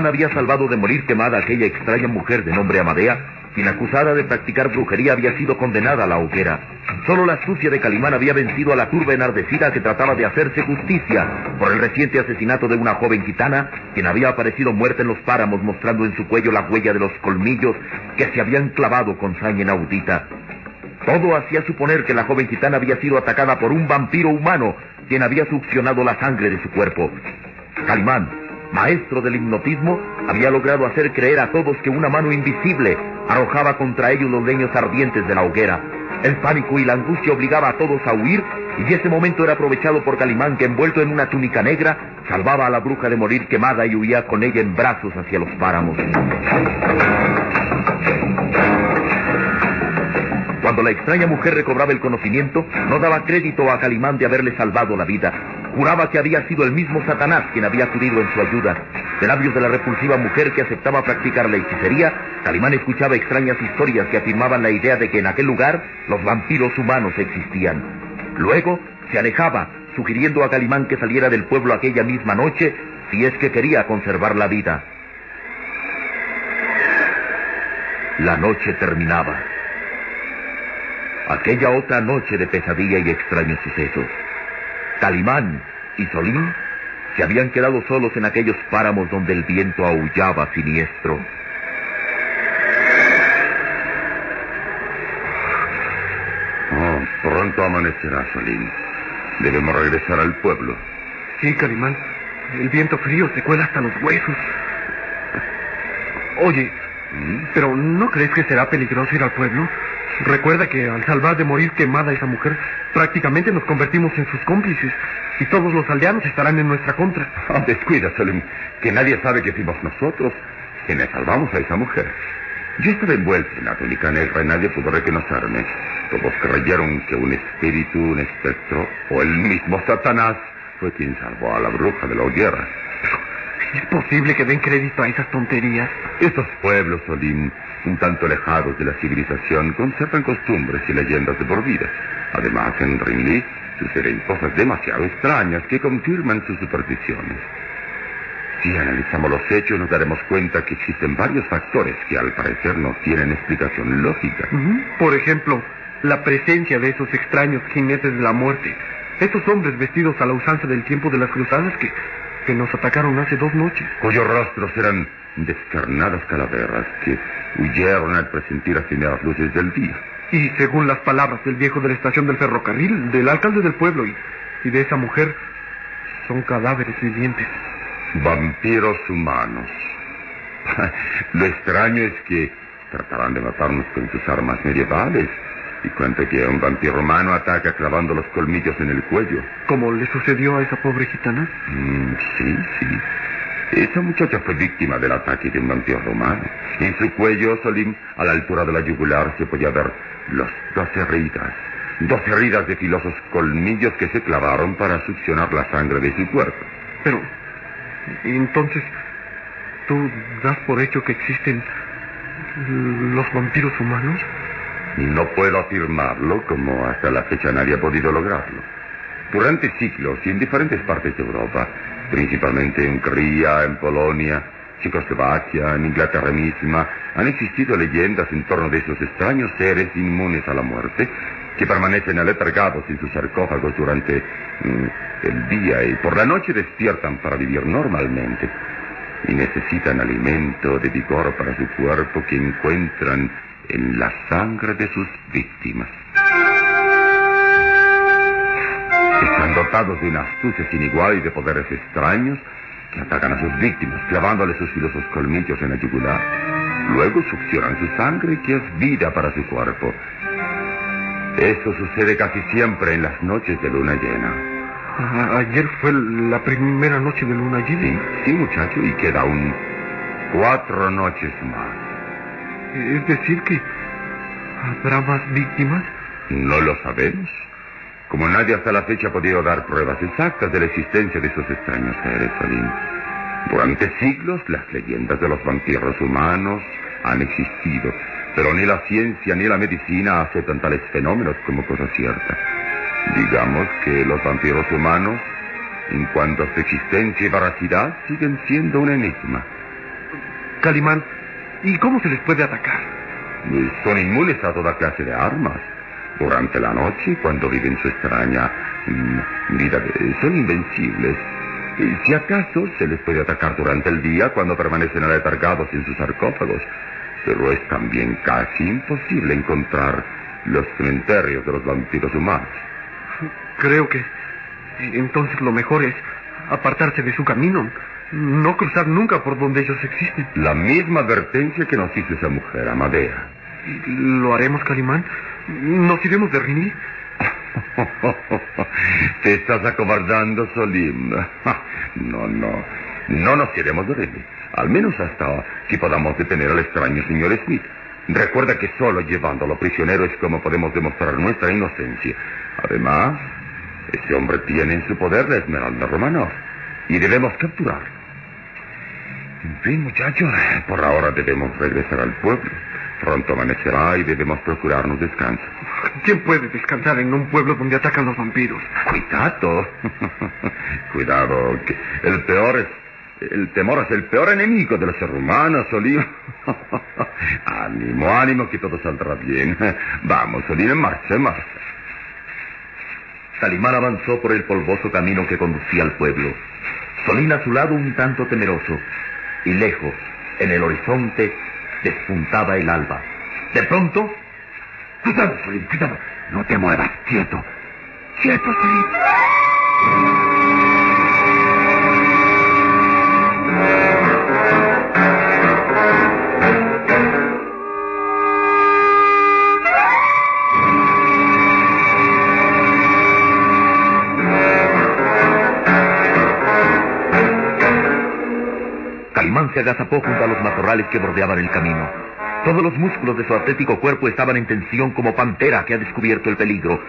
Calimán había salvado de morir quemada aquella extraña mujer de nombre Amadea, quien acusada de practicar brujería había sido condenada a la hoguera. Solo la astucia de Calimán había vencido a la turba enardecida que trataba de hacerse justicia por el reciente asesinato de una joven gitana, quien había aparecido muerta en los páramos mostrando en su cuello la huella de los colmillos que se habían clavado con saña inaudita. Todo hacía suponer que la joven gitana había sido atacada por un vampiro humano, quien había succionado la sangre de su cuerpo. Calimán, maestro del hipnotismo, había logrado hacer creer a todos que una mano invisible arrojaba contra ellos los leños ardientes de la hoguera. El pánico y la angustia obligaba a todos a huir y ese momento era aprovechado por Calimán que envuelto en una túnica negra salvaba a la bruja de morir quemada y huía con ella en brazos hacia los páramos. Cuando la extraña mujer recobraba el conocimiento, no daba crédito a Calimán de haberle salvado la vida. Juraba que había sido el mismo Satanás quien había acudido en su ayuda. De labios de la repulsiva mujer que aceptaba practicar la hechicería, Calimán escuchaba extrañas historias que afirmaban la idea de que en aquel lugar los vampiros humanos existían. Luego se alejaba, sugiriendo a Calimán que saliera del pueblo aquella misma noche si es que quería conservar la vida. La noche terminaba. Aquella otra noche de pesadilla y extraños sucesos. Calimán y Solín se habían quedado solos en aquellos páramos donde el viento aullaba siniestro. Oh, pronto amanecerá, Solín. Debemos regresar al pueblo. Sí, Calimán. El viento frío se cuela hasta los huesos. Oye, pero ¿no crees que será peligroso ir al pueblo? Recuerda que al salvar de morir quemada esa mujer, prácticamente nos convertimos en sus cómplices y todos los aldeanos estarán en nuestra contra. Ah, descuida, Solín, que nadie sabe que fuimos nosotros quienes salvamos a esa mujer. Yo estaba envuelto en la túnica negra y nadie pudo reconocerme. Todos creyeron que un espíritu, un espectro o el mismo Satanás fue quien salvó a la bruja de la hoguera. ¿Es posible que den crédito a esas tonterías? Estos pueblos, Solín, un tanto alejados de la civilización, conservan costumbres y leyendas de por vida. Además, en Ringley suceden cosas demasiado extrañas que confirman sus supersticiones. Si analizamos los hechos, nos daremos cuenta que existen varios factores que al parecer no tienen explicación lógica. Ujú. Por ejemplo, la presencia de esos extraños jinetes de la muerte. Esos hombres vestidos a la usanza del tiempo de las cruzadas que, que nos atacaron hace dos noches. cuyos rostros eran descarnadas calaveras que huyeron al presentir las primeras luces del día. Y según las palabras del viejo de la estación del ferrocarril, del alcalde del pueblo y, y de esa mujer, son cadáveres vivientes. Vampiros humanos. Lo extraño es que tratarán de matarnos con sus armas medievales. Y cuenta que un vampiro humano ataca clavando los colmillos en el cuello. Como le sucedió a esa pobre gitana. Mm, sí, sí. Esa muchacha fue víctima del ataque de un vampiro romano. En su cuello, Solim, a la altura de la yugular, se podía ver las dos heridas. Dos heridas de filosos colmillos que se clavaron para succionar la sangre de su cuerpo. Pero, entonces, ¿tú das por hecho que existen los vampiros humanos? No puedo afirmarlo, como hasta la fecha nadie ha podido lograrlo. Durante siglos y en diferentes partes de Europa, principalmente en Hungría, en Polonia, Checoslovaquia, en Inglaterra misma, han existido leyendas en torno de esos extraños seres inmunes a la muerte que permanecen aletargados en sus sarcófagos durante mm, el día y por la noche despiertan para vivir normalmente y necesitan alimento de vigor para su cuerpo que encuentran en la sangre de sus víctimas. Dotados de una astucia sin igual y de poderes extraños que atacan a sus víctimas, clavándoles sus filosos colmillos en la yugular. Luego succionan su sangre, que es vida para su cuerpo. Eso sucede casi siempre en las noches de luna llena. Ah, ayer fue la primera noche de luna llena. Sí, sí, muchacho, y queda aún cuatro noches más. Es decir, que habrá más víctimas. No lo sabemos. Como nadie hasta la fecha ha podido dar pruebas exactas de la existencia de esos extraños seres, Salim. Durante siglos, las leyendas de los vampiros humanos han existido, pero ni la ciencia ni la medicina aceptan tales fenómenos como cosa cierta. Digamos que los vampiros humanos, en cuanto a su existencia y veracidad, siguen siendo un enigma. Calimán, ¿y cómo se les puede atacar? Son inmunes a toda clase de armas durante la noche cuando viven su extraña mm, vida. Son invencibles. Si acaso se les puede atacar durante el día cuando permanecen aletargados en sus sarcófagos. Pero es también casi imposible encontrar los cementerios de los vampiros humanos. Creo que entonces lo mejor es apartarse de su camino, no cruzar nunca por donde ellos existen. La misma advertencia que nos hizo esa mujer, Amadea. ¿Lo haremos, Calimán? ¿Nos iremos de Rini? Te estás acobardando, Solim. No, no. No nos iremos de Rini. Al menos hasta que podamos detener al extraño señor Smith. Recuerda que solo llevándolo prisionero es como podemos demostrar nuestra inocencia. Además, ese hombre tiene en su poder la Esmeralda Romanov. Y debemos capturarlo. En fin, muchachos, por ahora debemos regresar al pueblo. Pronto amanecerá y debemos procurarnos descanso. ¿Quién puede descansar en un pueblo donde atacan los vampiros? Cuidado. Cuidado, que el peor es... El temor es el peor enemigo de los seres humanos, Solín. ánimo, ánimo, que todo saldrá bien. Vamos, Solín, en marcha, en marcha. Calimán avanzó por el polvoso camino que conducía al pueblo. Solín a su lado un tanto temeroso. Y lejos, en el horizonte, despuntaba el alba. De pronto... Cuidado, Solín, cuidado. No te muevas, quieto. Quieto, Solín. Se agazapó junto a los matorrales que bordeaban el camino. Todos los músculos de su atlético cuerpo estaban en tensión como pantera que ha descubierto el peligro.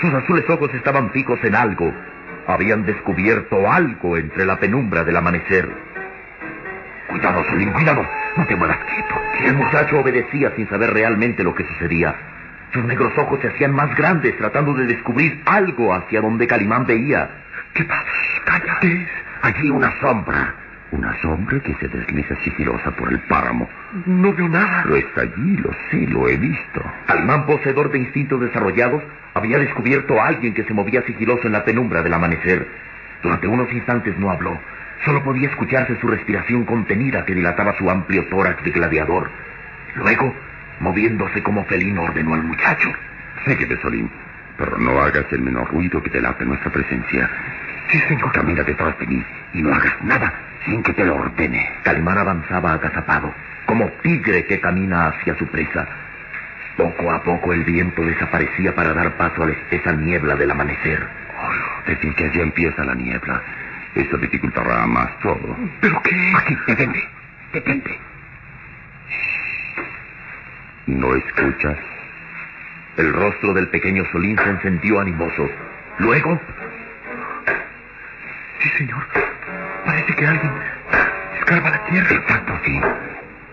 Sus azules ojos estaban fijos en algo. Habían descubierto algo entre la penumbra del amanecer. Cuidado, Solín, cuidado. No te muevas quieto. El muchacho obedecía sin saber realmente lo que sucedía. Sus negros ojos se hacían más grandes tratando de descubrir algo hacia donde Calimán veía. ¿Qué pasa? Cállate. Allí una sombra. Una sombra que se desliza sigilosa por el páramo. No veo nada. Lo está allí, lo sé, lo he visto. Calimán, poseedor de instintos desarrollados, había descubierto a alguien que se movía sigiloso en la penumbra del amanecer. Durante unos instantes no habló. Solo podía escucharse su respiración contenida que dilataba su amplio tórax de gladiador. Luego, moviéndose como felino, ordenó al muchacho. Síguete, Solín, pero no hagas el menor ruido que delate nuestra presencia. Sí, señor. Camina detrás de mí y no hagas nada sin que te lo ordene. Calimán avanzaba agazapado, como tigre que camina hacia su presa. Poco a poco el viento desaparecía para dar paso a la espesa niebla del amanecer. Oh, decir que allí empieza la niebla. Eso dificultará más todo. ¿Pero qué? Aquí, detente. Detente. ¿No escuchas? El rostro del pequeño Solín se encendió animoso. Luego, Sí, señor. Parece que alguien escarba la tierra. Exacto, sí.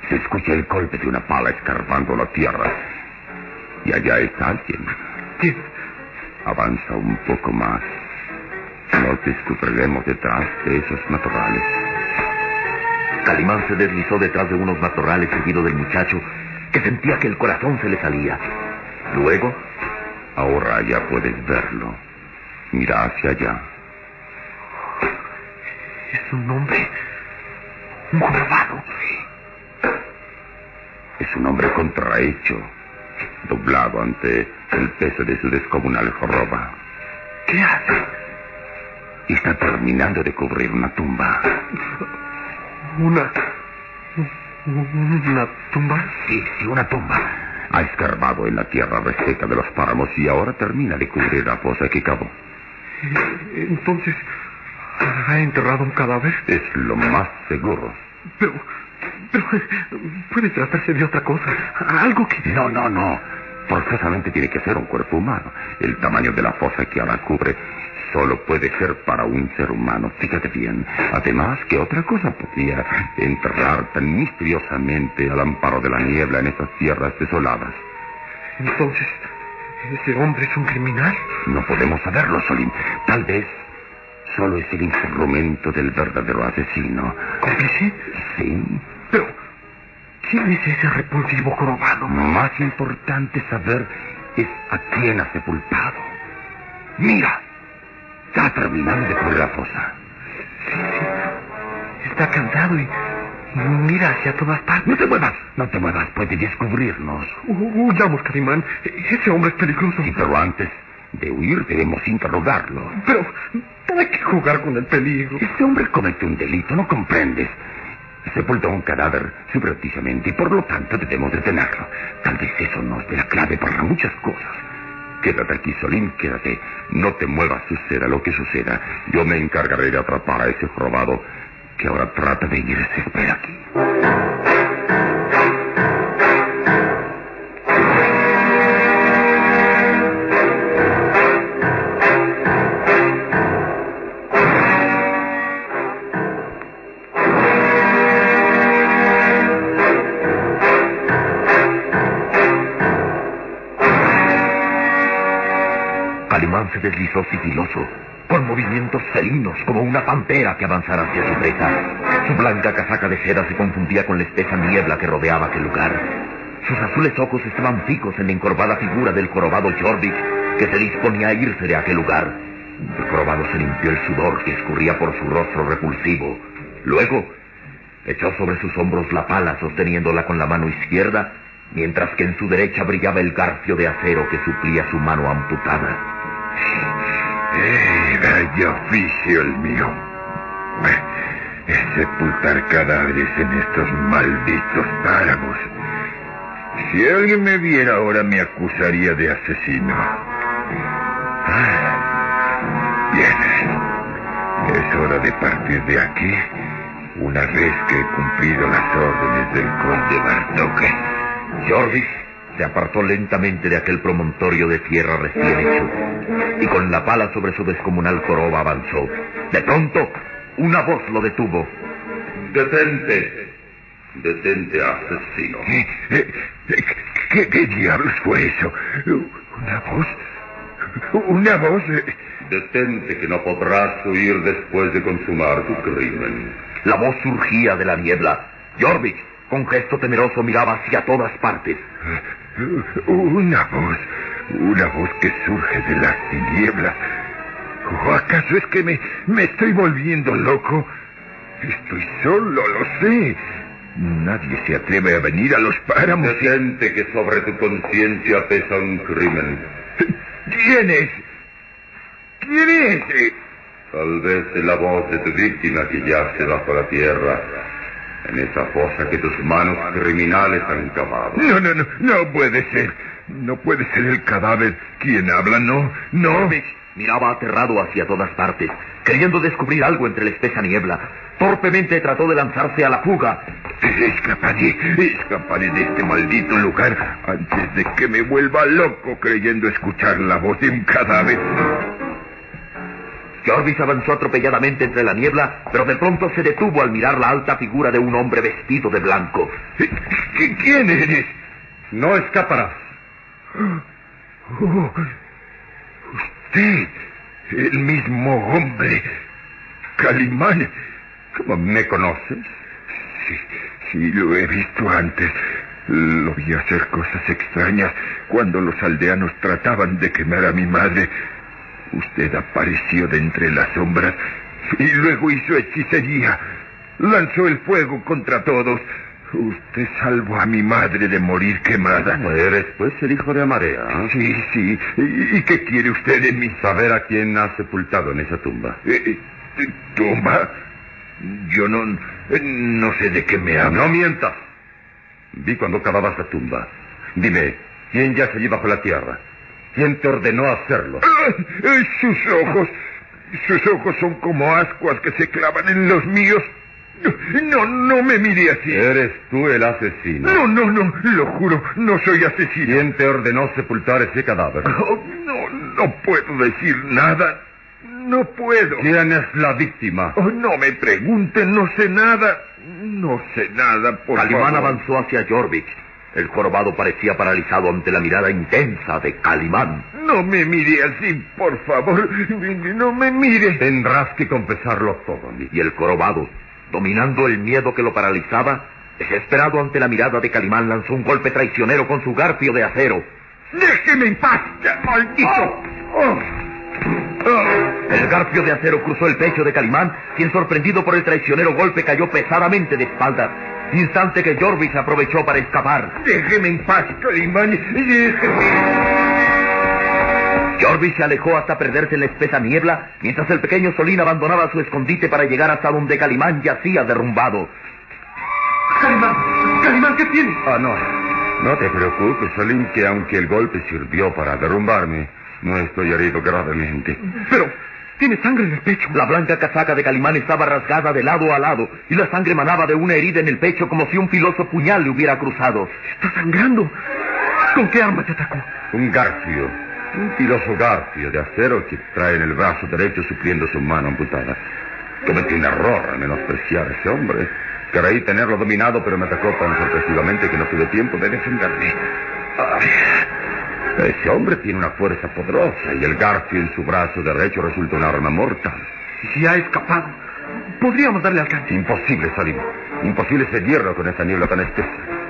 Se escucha el golpe de una pala escarbando la tierra. Y allá está alguien. ¿Quién? Avanza un poco más. Nos descubriremos detrás de esos matorrales. Calimán se deslizó detrás de unos matorrales seguido del muchacho, que sentía que el corazón se le salía. Luego, Ahora ya puedes verlo. Mira hacia allá. Es un hombre. Un jorobado. Es un hombre contrahecho, doblado ante el peso de su descomunal joroba. ¿Qué hace? Está terminando de cubrir una tumba. Una. Una tumba. Sí, sí, una tumba. Ha escarbado en la tierra reseca de los páramos y ahora termina de cubrir la fosa que cavó. Entonces, ¿ha enterrado un cadáver? Es lo más seguro. Pero. Pero. Puede tratarse de otra cosa. Algo que. No, no, no. Forzosamente tiene que ser un cuerpo humano. El tamaño de la fosa que ahora cubre solo puede ser para un ser humano. Fíjate bien. Además, ¿qué otra cosa podría enterrar tan misteriosamente al amparo de la niebla en esas tierras desoladas? Entonces, ¿ese hombre es un criminal? No podemos saberlo, Solín. Tal vez solo es el instrumento del verdadero asesino. ¿Cómplice? Sí. Pero. ¿Quién es ese repulsivo jorobado? Más importante saber es a quién ha sepultado. Mira. Está terminando de cubrir la fosa. Sí, sí. Está cansado y mira hacia todas partes. No te muevas, no te muevas, puede descubrirnos. Hu- Huyamos, Calimán. Ese hombre es peligroso. Sí, pero antes de huir debemos interrogarlo. Pero, ¿para qué jugar con el peligro? Este hombre comete un delito, ¿no comprendes? Sepultó un cadáver subrepticiamente y por lo tanto debemos detenerlo. Tal vez eso nos dé la clave para muchas cosas. Quédate aquí, Solín, quédate. No te muevas, suceda lo que suceda. Yo me encargaré de atrapar a ese robado que ahora trata de irse. Espera aquí. Se deslizó sigiloso, con movimientos felinos como una pantera que avanzara hacia su presa. Su blanca casaca de seda se confundía con la espesa niebla que rodeaba aquel lugar. Sus azules ojos estaban fijos en la encorvada figura del jorobado Jorvik, que se disponía a irse de aquel lugar. El jorobado se limpió el sudor que escurría por su rostro repulsivo. Luego, echó sobre sus hombros la pala sosteniéndola con la mano izquierda, mientras que en su derecha brillaba el garfio de acero que suplía su mano amputada. ¡Eh, vaya oficio el mío! Es sepultar cadáveres en estos malditos páramos. Si alguien me viera ahora me acusaría de asesino. Ah, Bien. Es hora de partir de aquí una vez que he cumplido las órdenes del conde Bartoque. Jorvik se apartó lentamente de aquel promontorio de tierra recién hecho y con la pala sobre su descomunal joroba avanzó. De pronto, una voz lo detuvo. Detente. Detente, asesino. ¿Qué, qué- qué diablos fue eso? ¿Una voz? ¿Una voz? Detente que no podrás huir después de consumar tu crimen. La voz surgía de la niebla. Jorvik, con gesto temeroso, miraba hacia todas partes. Una voz, una voz que surge de las tinieblas. ¿O acaso es que me, me estoy volviendo loco? Estoy solo, lo sé. Nadie se atreve a venir a los páramos. y- Detente que sobre tu conciencia pesa un crimen. ¿Quién es? ¿Quién es? Tal vez es la voz de tu víctima que yace bajo la tierra, en esa fosa que tus manos criminales han cavado. No, no, no, no puede ser. No puede ser el cadáver quien habla, no, no. Miraba aterrado hacia todas partes. Creyendo descubrir algo entre la espesa niebla, torpemente trató de lanzarse a la fuga. Escaparé, escaparé de este maldito lugar antes de que me vuelva loco creyendo escuchar la voz de un cadáver. Jorvis avanzó atropelladamente entre la niebla, pero de pronto se detuvo al mirar la alta figura de un hombre vestido de blanco. ¿Quién eres? No escaparás. Oh, usted, el mismo hombre. Calimán. ¿Cómo me conoces? Sí, sí, lo he visto antes. Lo vi hacer cosas extrañas cuando los aldeanos trataban de quemar a mi madre. Usted apareció de entre las sombras y luego hizo hechicería. Lanzó el fuego contra todos. Usted salvó a mi madre de morir quemada. Eres pues el hijo de Amarea. ¿eh? Sí, sí. ¿Y, qué quiere usted de mí? Saber a quién ha sepultado en esa tumba. Eh, eh, ¿Tumba? Yo no, eh, no sé de qué me habla. No mientas. Vi cuando cavabas la tumba. Dime, ¿quién yace allí bajo la tierra? ¿Quién te ordenó hacerlo? Ah, eh, sus ojos. Sus ojos son como ascuas que se clavan en los míos. No, no me mire así. Eres tú el asesino. No, no, no, lo juro, no soy asesino. ¿Quién te ordenó sepultar ese cadáver? Oh, no, no puedo decir nada. No puedo. ¿Quién es la víctima? Oh, no me pregunten, no sé nada. No sé nada, por Calimán favor. avanzó hacia Jorvik. El jorobado parecía paralizado ante la mirada intensa de Calimán. No me mire así, por favor. No me mire. Tendrás que confesarlo todo. Y el jorobado, dominando el miedo que lo paralizaba, desesperado ante la mirada de Calimán, lanzó un golpe traicionero con su garfio de acero. ¡Déjeme en paz, maldito! Oh. El garfio de acero cruzó el pecho de Calimán, quien sorprendido por el traicionero golpe cayó pesadamente de espaldas, instante que Jorvik aprovechó para escapar. Déjeme en paz, Calimán. Déjeme. Jorvik se alejó hasta perderse en la espesa niebla, mientras el pequeño Solín abandonaba su escondite para llegar hasta donde Calimán yacía derrumbado. Calimán, Calimán, ¿qué tienes? Ah, no. No te preocupes, Salim, que aunque el golpe sirvió para derrumbarme, no estoy herido gravemente. Pero, tiene sangre en el pecho. La blanca casaca de Calimán estaba rasgada de lado a lado y la sangre manaba de una herida en el pecho como si un filoso puñal le hubiera cruzado. Está sangrando. ¿Con qué arma te atacó? Un garfio. Un filoso garfio de acero que trae en el brazo derecho supliendo su mano amputada. Cometí un error al menospreciar a ese hombre. Creí tenerlo dominado, pero me atacó tan sorpresivamente que no tuve tiempo de defenderme. Ay, ese hombre tiene una fuerza poderosa y el garfio en su brazo derecho resulta un arma mortal. ¿Y si ha escapado? Podríamos darle alcance. Imposible, Salim. Imposible seguirlo con esa niebla tan espesa.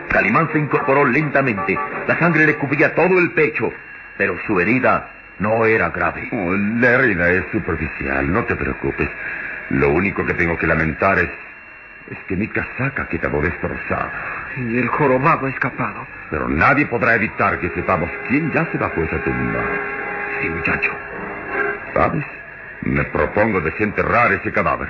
Calimán se incorporó lentamente. La sangre le cubría todo el pecho, pero su herida no era grave. Oh, la herida es superficial, no te preocupes. Lo único que tengo que lamentar es, es que mi casaca quedó destrozada. Y el jorobado ha escapado. Pero nadie podrá evitar que sepamos quién yace bajo esa tumba. Sí, muchacho. ¿Sabes? Me propongo desenterrar ese cadáver.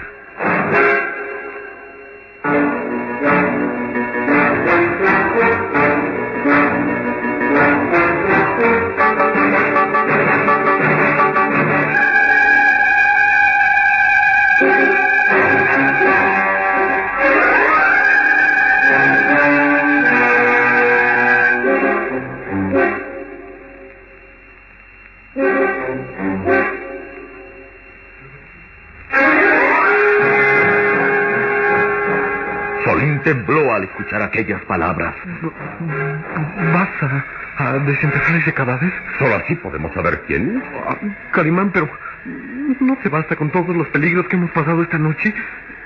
Escuchar aquellas palabras. ¿Vas a, a desenterrar ese cadáver? Solo así podemos saber quién es. Ah, Calimán, pero ¿no te basta con todos los peligros que hemos pasado esta noche?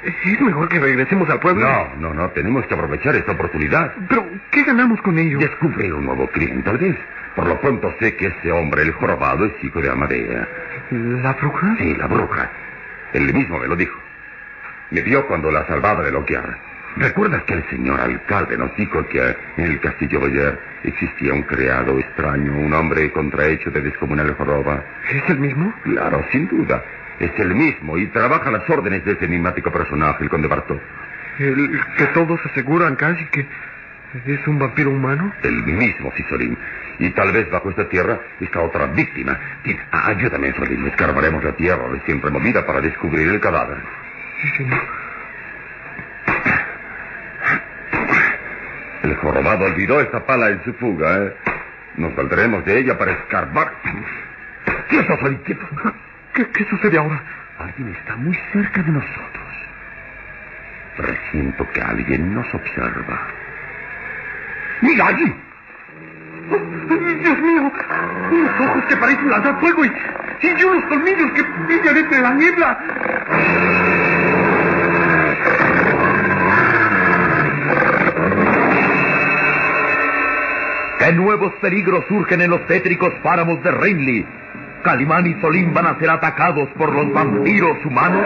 Es mejor que regresemos al pueblo. No, no, no, tenemos que aprovechar esta oportunidad. Pero, ¿qué ganamos con ello? Descubrir un nuevo crimen, tal vez. Por lo pronto sé que ese hombre, el jorobado, es hijo de Amadea. ¿La bruja? Sí, la bruja. Él mismo me lo dijo. Me vio cuando la salvaba de Loquiar. ¿Recuerdas que el señor alcalde nos dijo que en el castillo Boyer existía un criado extraño, un hombre contrahecho de descomunal joroba? ¿Es el mismo? Claro, sin duda. Es el mismo y trabaja a las órdenes de ese enigmático personaje, el conde Bartó. El que todos aseguran casi que ¿Es un vampiro humano? El mismo, sí, Solín. Y tal vez bajo esta tierra está otra víctima. Ayúdame, Solín. Escarbaremos la tierra recién removida para descubrir el cadáver. Sí, señor. El jorobado olvidó esta pala en su fuga, ¿eh? Nos saldremos de ella para escarbar. ¡Quieto, Solín, quieto! ¿Qué, ¿Qué sucede ahora? Alguien está muy cerca de nosotros. Presiento que alguien nos observa. ¡Mira allí! ¡Dios mío! Unos ojos que parecen lanzar fuego y, y unos colmillos que brillan entre la niebla. Nuevos peligros surgen en los tétricos páramos de Rinley? ¿Calimán y Solín van a ser atacados por los vampiros humanos?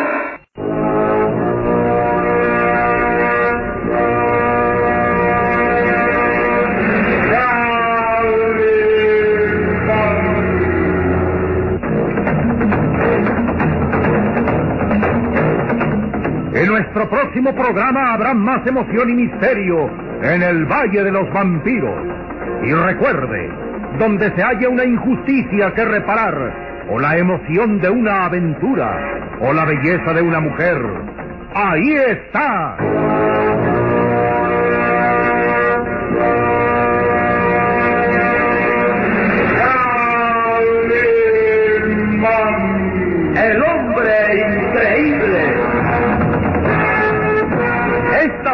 En nuestro próximo programa habrá más emoción y misterio en el Valle de los Vampiros. Y recuerde, donde se haya una injusticia que reparar, o la emoción de una aventura, o la belleza de una mujer, ahí está. El hombre